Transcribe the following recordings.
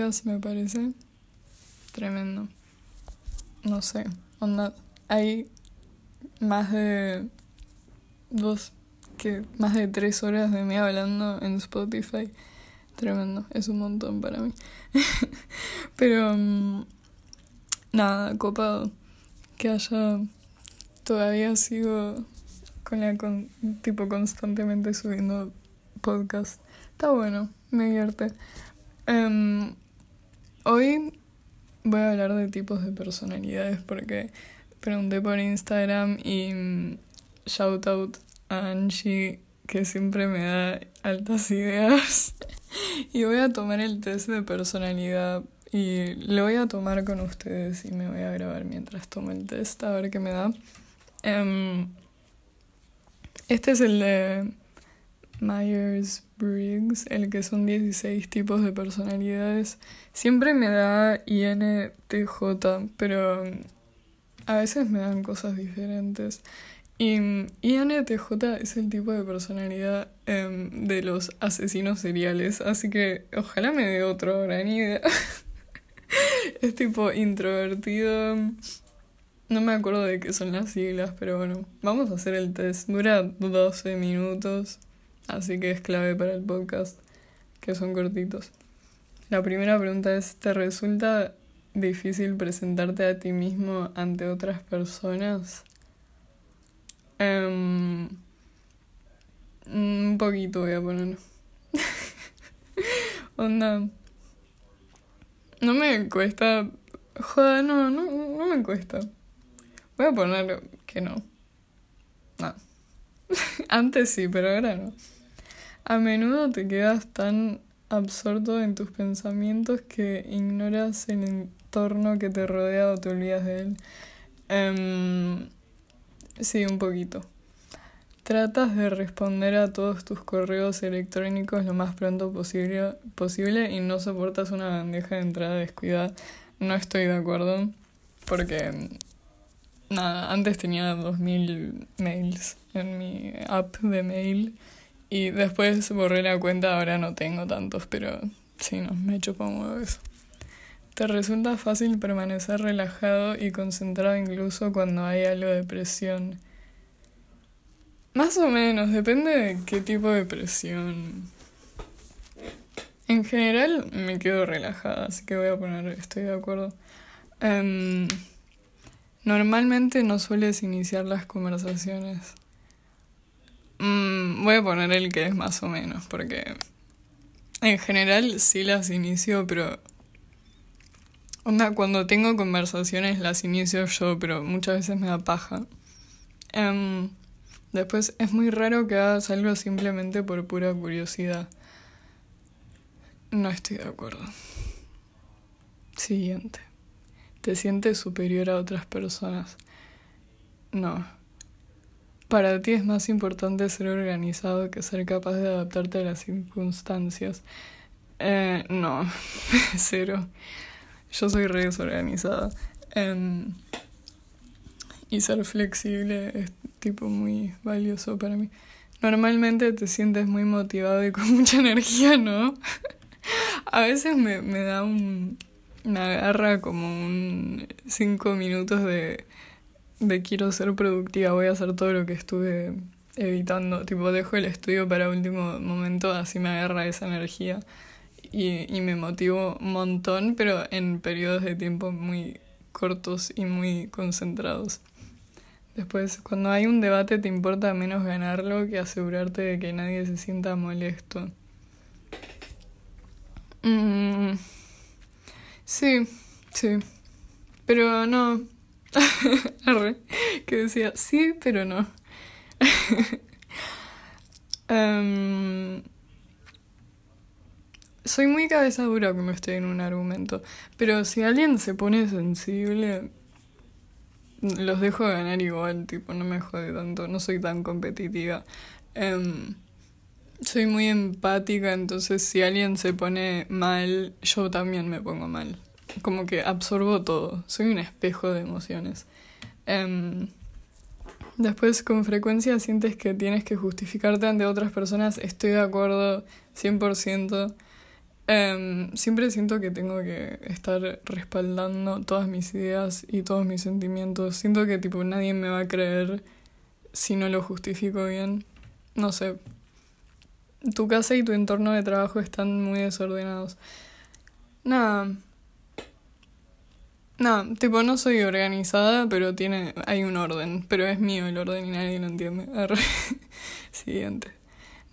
podcast me parece tremendo. No sé, onda, hay más de dos, que más de tres horas de mí hablando en Spotify. Tremendo, es un montón para mí. Pero mm, nada, copado. Que haya todavía sigo con la con, tipo constantemente subiendo podcast. Está bueno, me divierte. Em, hoy voy a hablar de tipos de personalidades porque pregunté por Instagram y mm, shout out a Angie que siempre me da altas ideas. y voy a tomar el test de personalidad y lo voy a tomar con ustedes y me voy a grabar mientras tomo el test a ver qué me da. Em, este es el de Myers-Briggs, el que son 16 tipos de personalidades. Siempre me da INTJ, pero a veces me dan cosas diferentes. Y INTJ es el tipo de personalidad em, de los asesinos seriales, así que ojalá me dé otro gran idea. es tipo introvertido. No me acuerdo de qué son las siglas, pero bueno, vamos a hacer el test. Dura 12 minutos. Así que es clave para el podcast, que son cortitos. La primera pregunta es, ¿te resulta difícil presentarte a ti mismo ante otras personas? Um, un poquito voy a poner. Onda. No me cuesta. Joder, no, no, no me cuesta. Voy a poner que no. No. Antes sí, pero ahora no. A menudo te quedas tan absorto en tus pensamientos que ignoras el entorno que te rodea o te olvidas de él. Um, sí, un poquito. Tratas de responder a todos tus correos electrónicos lo más pronto posible, posible y no soportas una bandeja de entrada descuidada. No estoy de acuerdo porque nada, antes tenía 2000 mails en mi app de mail y después borré la cuenta, ahora no tengo tantos, pero sí, no, me chupa un huevo eso. Te resulta fácil permanecer relajado y concentrado incluso cuando hay algo de presión. Más o menos, depende de qué tipo de presión. En general me quedo relajada, así que voy a poner, estoy de acuerdo. Um, normalmente no sueles iniciar las conversaciones. Mm, voy a poner el que es más o menos, porque en general sí las inicio, pero... Onda, cuando tengo conversaciones las inicio yo, pero muchas veces me da paja. Em, después, es muy raro que hagas algo simplemente por pura curiosidad. No estoy de acuerdo. Siguiente. ¿Te sientes superior a otras personas? No. Para ti es más importante ser organizado que ser capaz de adaptarte a las circunstancias. Eh, no, cero. Yo soy re desorganizada. Em, y ser flexible es tipo muy valioso para mí. Normalmente te sientes muy motivado y con mucha energía, ¿no? a veces me, me da un... me agarra como un cinco minutos de de quiero ser productiva, voy a hacer todo lo que estuve evitando. Tipo, dejo el estudio para último momento, así me agarra esa energía y, y me motivo un montón, pero en periodos de tiempo muy cortos y muy concentrados. Después, cuando hay un debate te importa menos ganarlo que asegurarte de que nadie se sienta molesto. Mm, sí, sí. Pero no, que decía, sí, pero no. Em, soy muy cabeza dura cuando estoy en un argumento, pero si alguien se pone sensible, los dejo ganar igual, tipo, no me jode tanto, no soy tan competitiva. Em, soy muy empática, entonces si alguien se pone mal, yo también me pongo mal como que absorbo todo. Soy un espejo de emociones. Em, Después, con frecuencia sientes que tienes que justificarte ante otras personas. Estoy de acuerdo 100%. Em, siempre siento que tengo que estar respaldando todas mis ideas y todos mis sentimientos. Siento que tipo nadie me va a creer si no lo justifico bien. No sé. Tu casa y tu entorno de trabajo están muy desordenados. Nada. No, tipo, no soy organizada, pero tiene, hay un orden, pero es mío el orden y nadie lo entiende. Siguiente.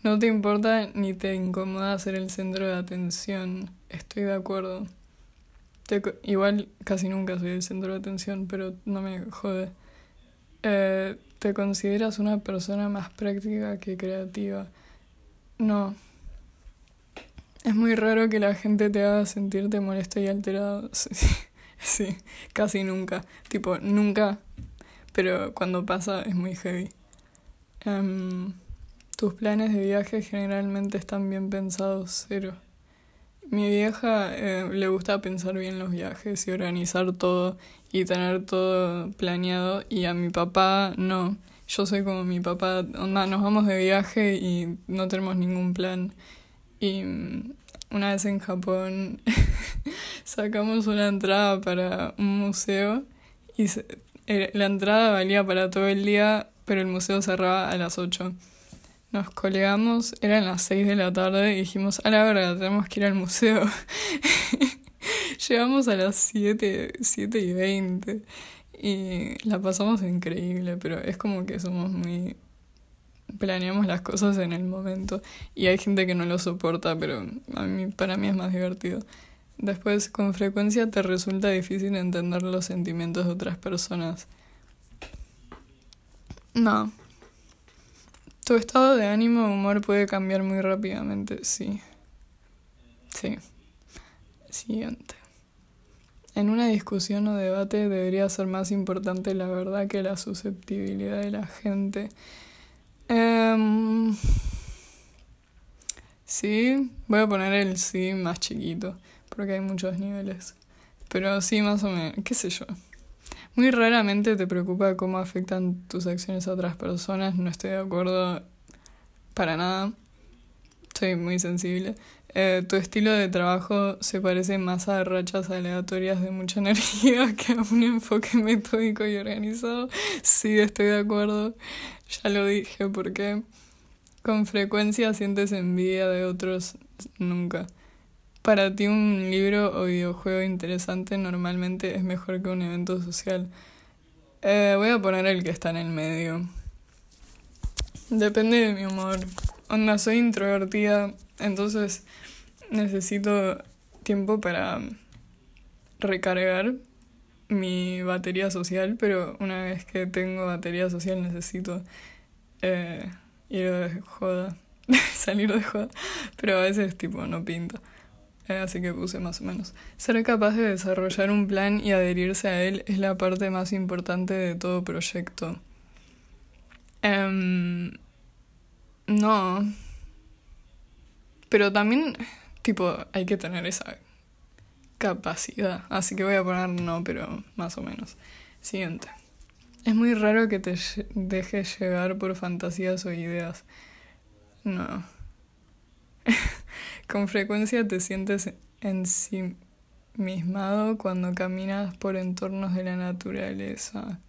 No te importa ni te incomoda ser el centro de atención. Estoy de acuerdo. igual casi nunca soy el centro de atención, pero no me jode. Eh, ¿Te consideras una persona más práctica que creativa? No. Es muy raro que la gente te haga sentirte molesto y alterado. Sí, casi nunca. Tipo, nunca. Pero cuando pasa es muy heavy. Em, tus planes de viaje generalmente están bien pensados, cero. Mi vieja eh, le gusta pensar bien los viajes y organizar todo y tener todo planeado y a mi papá no. Yo soy como mi papá, onda, nos vamos de viaje y no tenemos ningún plan. Y mm, una vez en Japón sacamos una entrada para un museo y eh, la entrada valía para todo el día, pero el museo cerraba a las 8. Nos colgamos, eran las 6 de la tarde y dijimos, a la verdad, tenemos que ir al museo. Llegamos a las 7, 7 y 20 y la pasamos increíble, pero es como que somos muy planeamos las cosas en el momento y hay gente que no lo soporta, pero a mí, para mí es más divertido. Después, con frecuencia te resulta difícil entender los sentimientos de otras personas. No. Tu estado de ánimo o humor puede cambiar muy rápidamente, sí. Sí. Siguiente. En una discusión o debate debería ser más importante la verdad que la susceptibilidad de la gente. Um, sí, voy a poner el sí más chiquito, porque hay muchos niveles. Pero sí, más o menos, qué sé yo. Muy raramente te preocupa cómo afectan tus acciones a otras personas, no estoy de acuerdo para nada. Soy muy sensible. Eh, tu estilo de trabajo se parece más a rachas aleatorias de mucha energía que a un enfoque metódico y organizado. Sí, estoy de acuerdo. Ya lo dije, porque con frecuencia sientes envidia de otros nunca. Para ti un libro o videojuego interesante normalmente es mejor que un evento social. Eh, voy a poner el que está en el medio. Depende de mi humor. Onda, soy introvertida, entonces necesito tiempo para recargar mi batería social, pero una vez que tengo batería social necesito eh, ir de joda, salir de joda, pero a veces tipo no pinta. Eh, así que puse más o menos. Ser capaz de desarrollar un plan y adherirse a él es la parte más importante de todo proyecto. Um, no. Pero también, tipo, hay que tener esa capacidad. Así que voy a poner no, pero más o menos. Siguiente. Es muy raro que te dejes llevar por fantasías o ideas. No. Con frecuencia te sientes ensimismado cuando caminas por entornos de la naturaleza.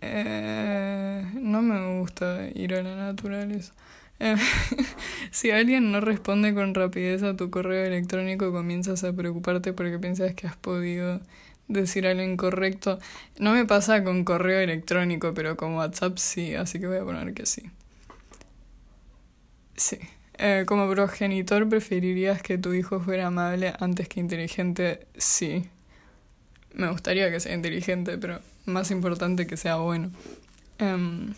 Eh, no me gusta ir a la naturaleza. si alguien no responde con rapidez a tu correo electrónico, comienzas a preocuparte porque piensas que has podido decir algo incorrecto. No me pasa con correo electrónico, pero con WhatsApp sí, así que voy a poner que sí. Sí. Eh, como progenitor, ¿preferirías que tu hijo fuera amable antes que inteligente? Sí. Me gustaría que sea inteligente, pero más importante que sea bueno. Em,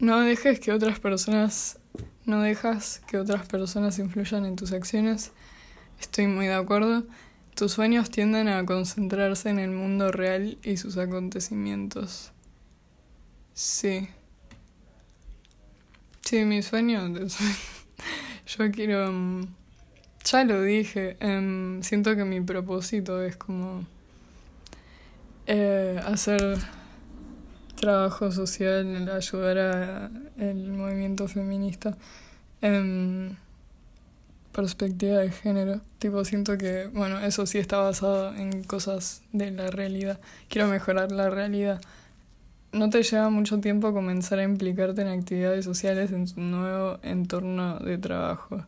no dejes que otras personas, no dejas que otras personas influyan en tus acciones. Estoy muy de acuerdo. Tus sueños tienden a concentrarse en el mundo real y sus acontecimientos. Sí. Sí, mi sueño. Yo quiero. Mm, ya lo dije. Em, siento que mi propósito es como. Eh, hacer trabajo social, ayudar a el movimiento feminista. En perspectiva de género. Tipo, siento que, bueno, eso sí está basado en cosas de la realidad. Quiero mejorar la realidad. No te lleva mucho tiempo comenzar a implicarte en actividades sociales en tu nuevo entorno de trabajo.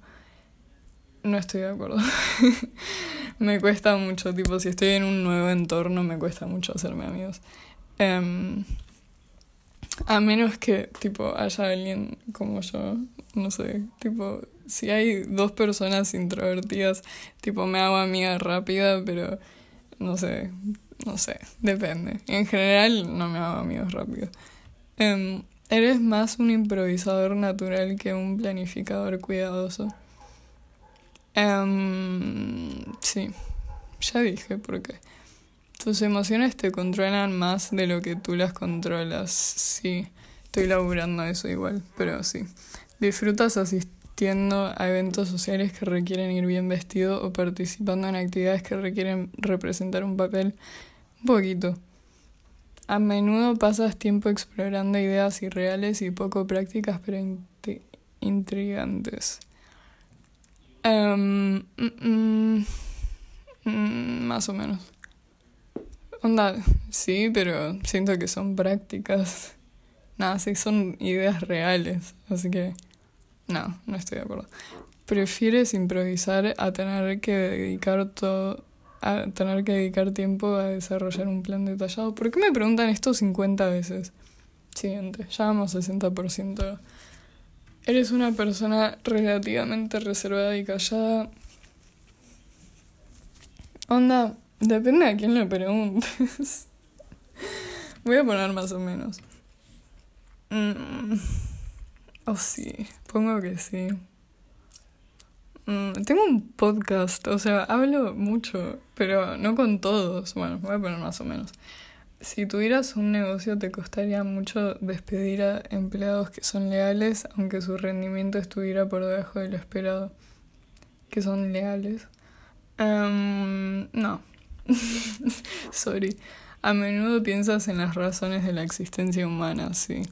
No estoy de acuerdo. me cuesta mucho, tipo, si estoy en un nuevo entorno, me cuesta mucho hacerme amigos. Em, a menos que, tipo, haya alguien como yo, no sé, tipo, si hay dos personas introvertidas, tipo, me hago amiga rápida, pero no sé, no sé, depende. En general, no me hago amigos rápido. Em, eres más un improvisador natural que un planificador cuidadoso. Um, sí, ya dije por qué. Tus emociones te controlan más de lo que tú las controlas. Sí, estoy laburando eso igual, pero sí. Disfrutas asistiendo a eventos sociales que requieren ir bien vestido o participando en actividades que requieren representar un papel un poquito. A menudo pasas tiempo explorando ideas irreales y poco prácticas pero intrigantes. Um, más o menos. Onda, sí, pero siento que son prácticas. Nada, sí, son ideas reales. Así que, no, no estoy de acuerdo. ¿Prefieres improvisar a tener que dedicar todo, a tener que dedicar tiempo a desarrollar un plan detallado? ¿Por qué me preguntan esto 50 veces? Siguiente, ya vamos 60%. Eres una persona relativamente reservada y callada. Onda, Depende a quién le preguntes. Voy a poner más o menos. Mm. Oh, sí, pongo que sí. Mm, tengo un podcast, o sea, hablo mucho, pero no con todos. Bueno, voy a poner más o menos. Si tuvieras un negocio te costaría mucho despedir a empleados que son leales, aunque su rendimiento estuviera por debajo de lo esperado. Que son leales. Um, no, Sorry. A menudo piensas en las razones de la existencia humana, sí.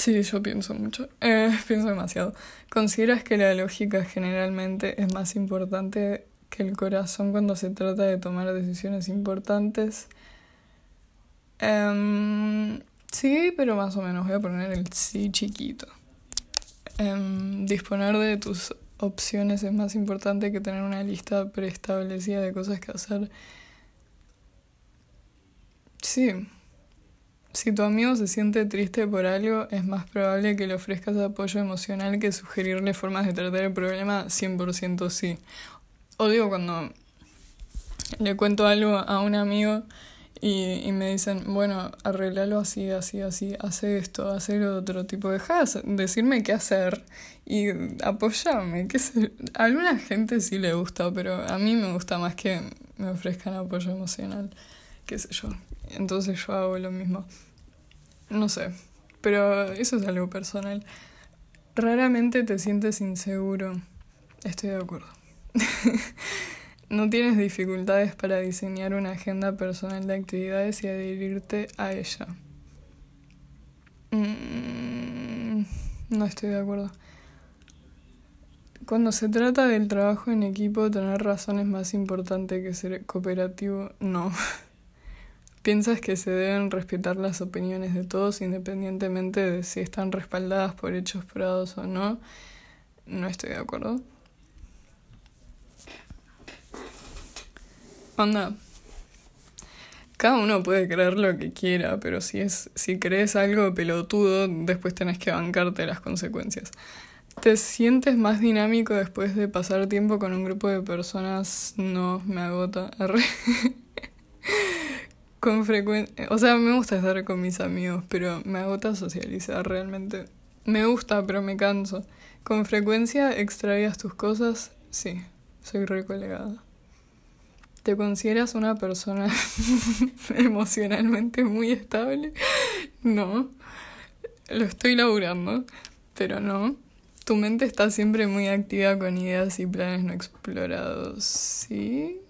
Sí, yo pienso mucho. Eh, pienso demasiado. ¿Consideras que la lógica generalmente es más importante que el corazón cuando se trata de tomar decisiones importantes? Em, sí, pero más o menos. Voy a poner el sí chiquito. Em, disponer de tus opciones es más importante que tener una lista preestablecida de cosas que hacer. Sí. Si tu amigo se siente triste por algo, es más probable que le ofrezcas apoyo emocional que sugerirle formas de tratar el problema 100% sí. O digo cuando le cuento algo a un amigo y, y me dicen, bueno, arreglalo así, así, así, hace esto, hace lo otro, tipo, deja de decirme qué hacer y apoyame, que a alguna gente sí le gusta, pero a mí me gusta más que me ofrezcan apoyo emocional, qué sé yo. Entonces yo hago lo mismo. No sé, pero eso es algo personal. Raramente te sientes inseguro. Estoy de acuerdo. No tienes dificultades para diseñar una agenda personal de actividades y adherirte a ella. Mm, no estoy de acuerdo. Cuando se trata del trabajo en equipo, tener razón es más importante que ser cooperativo. No. ¿Piensas que se deben respetar las opiniones de todos independientemente de si están respaldadas por hechos probados o no? No estoy de acuerdo. Onda. Cada uno puede creer lo que quiera, pero si es, si crees algo pelotudo, después tenés que bancarte las consecuencias. ¿Te sientes más dinámico después de pasar tiempo con un grupo de personas? No, me agota. con frecuencia. O sea, me gusta estar con mis amigos, pero me agota socializar realmente. Me gusta, pero me canso. ¿Con frecuencia extraías tus cosas? Sí, soy recolegada. ¿Te consideras una persona emocionalmente muy estable? No. Lo estoy laburando, pero no. Tu mente está siempre muy activa con ideas y planes no explorados. ¿Sí?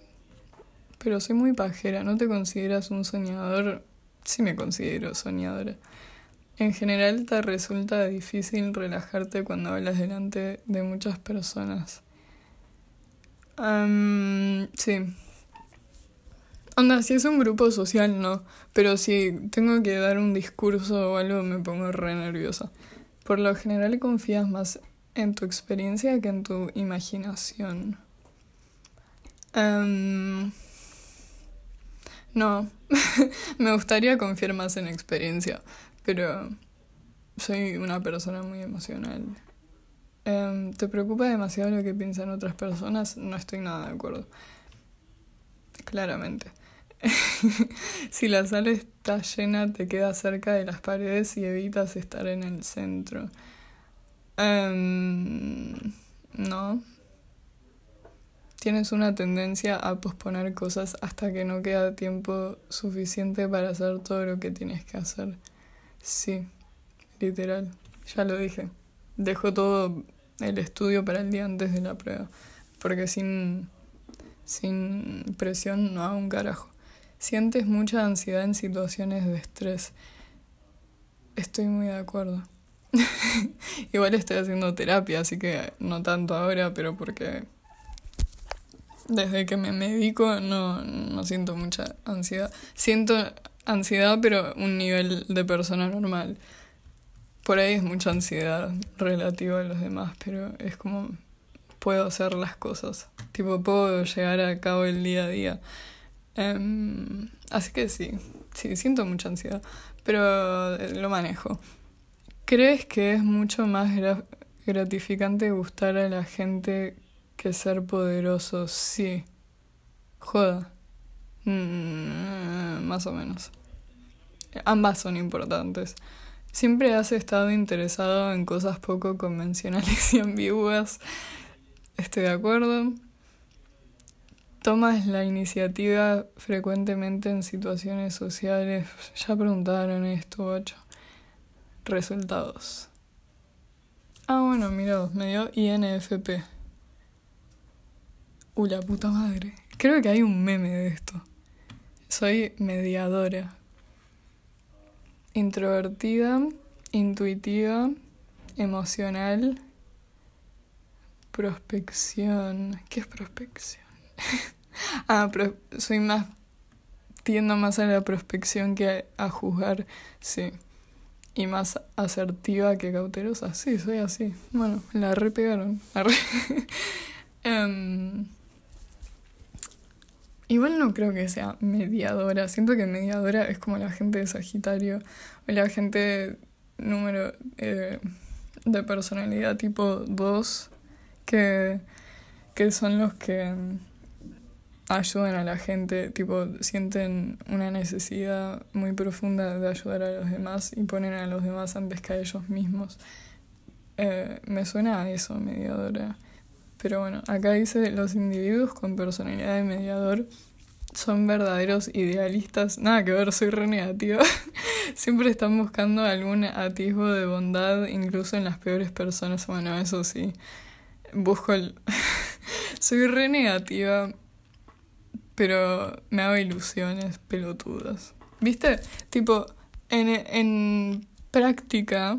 Pero soy muy pajera. ¿No te consideras un soñador? Sí me considero soñadora. En general te resulta difícil relajarte cuando hablas delante de muchas personas. sí. Onda, si es un grupo social, no. Pero si tengo que dar un discurso o algo, me pongo re nerviosa. Por lo general confías más en tu experiencia que en tu imaginación. No, me gustaría confiar más en experiencia, pero soy una persona muy emocional. Em, ¿Te preocupa demasiado lo que piensan otras personas? No estoy nada de acuerdo. Claramente. si la sala está llena, te quedas cerca de las paredes y evitas estar en el centro. Um, no. Tienes una tendencia a posponer cosas hasta que no queda tiempo suficiente para hacer todo lo que tienes que hacer. Sí, literal. Ya lo dije. Dejo todo el estudio para el día antes de la prueba. Porque sin, sin presión no hago un carajo. Sientes mucha ansiedad en situaciones de estrés. Estoy muy de acuerdo. Igual estoy haciendo terapia, así que no tanto ahora, pero porque desde que me medico no, no siento mucha ansiedad. Siento ansiedad, pero un nivel de persona normal. Por ahí es mucha ansiedad relativa a los demás, pero es como puedo hacer las cosas. Tipo, puedo llegar a cabo el día a día. Em, así que sí, sí, siento mucha ansiedad, pero eh, lo manejo. ¿Crees que es mucho más gratificante gustar a la gente que ser poderoso? Sí. Joda. Mm, más o menos. Ambas son importantes. Siempre has estado interesado en cosas poco convencionales y ambiguas. Estoy de acuerdo. Tomas la iniciativa frecuentemente en situaciones sociales. Ya preguntaron esto, ocho. Resultados. Ah, bueno, mira, me dio INFP. Uh, la puta madre. Creo que hay un meme de esto. Soy mediadora. Introvertida, intuitiva, emocional, prospección. ¿Qué es prospección? ah, soy más. tiendo más a la prospección que a, juzgar, sí. Y más asertiva que cautelosa. Sí, soy así. Bueno, la repegaron. La em, igual no creo que sea mediadora. Siento que mediadora es como la gente de Sagitario o la gente número eh, de personalidad tipo 2 que, que son los que ayudan a la gente, tipo, sienten una necesidad muy profunda de ayudar a los demás y ponen a los demás antes que a ellos mismos. Eh, me suena a eso, mediadora. Pero bueno, acá dice, los individuos con personalidad de mediador son verdaderos idealistas. Nada que ver, soy re negativa. Siempre están buscando algún atisbo de bondad, incluso en las peores personas. Bueno, eso sí. Busco el... soy re negativa pero me hago ilusiones pelotudas. ¿Viste? Tipo, en, en práctica,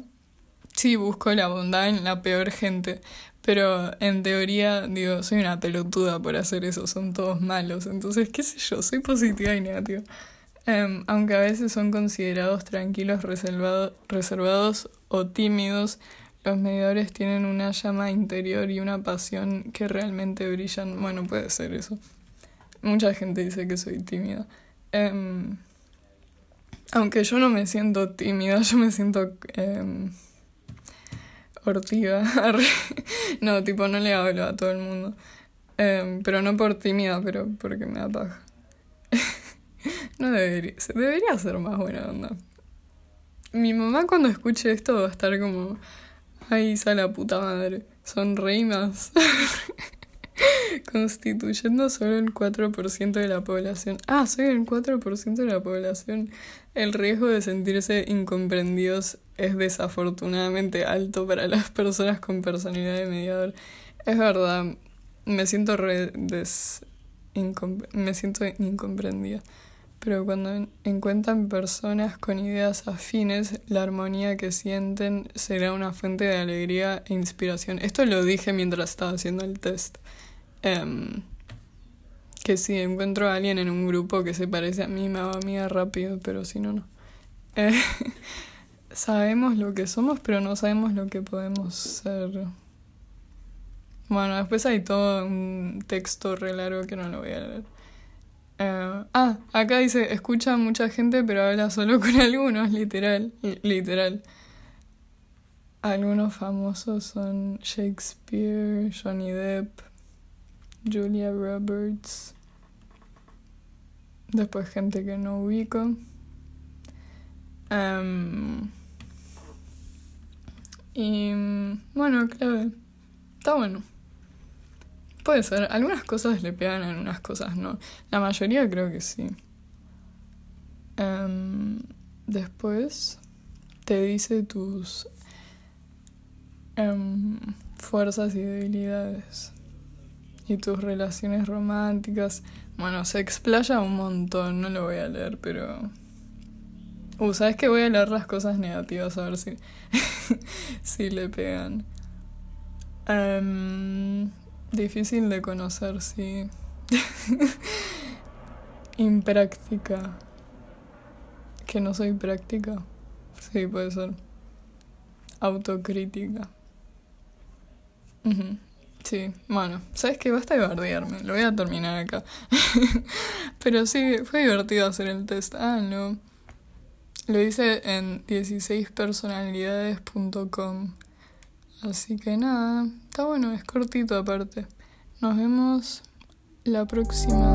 sí busco la bondad en la peor gente, pero en teoría, digo, soy una pelotuda por hacer eso, son todos malos. Entonces, qué sé yo, soy positiva y negativa. Em, aunque a veces son considerados tranquilos, reservados o tímidos, los medidores tienen una llama interior y una pasión que realmente brillan. Bueno, puede ser eso. Mucha gente dice que soy tímida. Em, aunque yo no me siento tímida, yo me siento eh, hortiva. no, tipo, no le hablo a todo el mundo. Em, pero no por tímida, pero porque me da no debería, debería ser más buena onda. Mi mamá cuando escuche esto va a estar como, ay, esa la puta madre, son más. constituyendo solo el 4% de la población. Ah, soy el 4% de la población. El riesgo de sentirse incomprendidos es desafortunadamente alto para las personas con personalidad de mediador. Es verdad, me siento re me siento incomprendida. Pero cuando encuentran personas con ideas afines, la armonía que sienten será una fuente de alegría e inspiración. Esto lo dije mientras estaba haciendo el test. Em, que si encuentro a alguien en un grupo que se parece a mí, me va a rápido, pero si no, no. Eh, sabemos lo que somos, pero no sabemos lo que podemos ser. Bueno, después hay todo un texto re largo que no lo voy a leer. Eh, ah, acá dice, escucha a mucha gente, pero habla solo con algunos, literal, literal. Algunos famosos son Shakespeare, Johnny Depp, Julia Roberts. Después gente que no ubico. Em, y bueno, clave. Está bueno. Puede ser. Algunas cosas le pegan, en unas cosas no. La mayoría creo que sí. Em, después te dice tus em, fuerzas y debilidades. Y tus relaciones románticas. Bueno, se explaya un montón. No lo voy a leer, pero Uh, ¿sabes que Voy a leer las cosas negativas a ver si, si le pegan. Um, difícil de conocer, sí. Impráctica. Que no soy práctica. Sí, puede ser. Autocrítica. Sí, bueno, ¿sabes qué? Basta de bardearme, lo voy a terminar acá. Pero sí, fue divertido hacer el test. Ah, no. Lo hice en 16personalidades.com. Así que nada, está bueno, es cortito aparte. Nos vemos la próxima.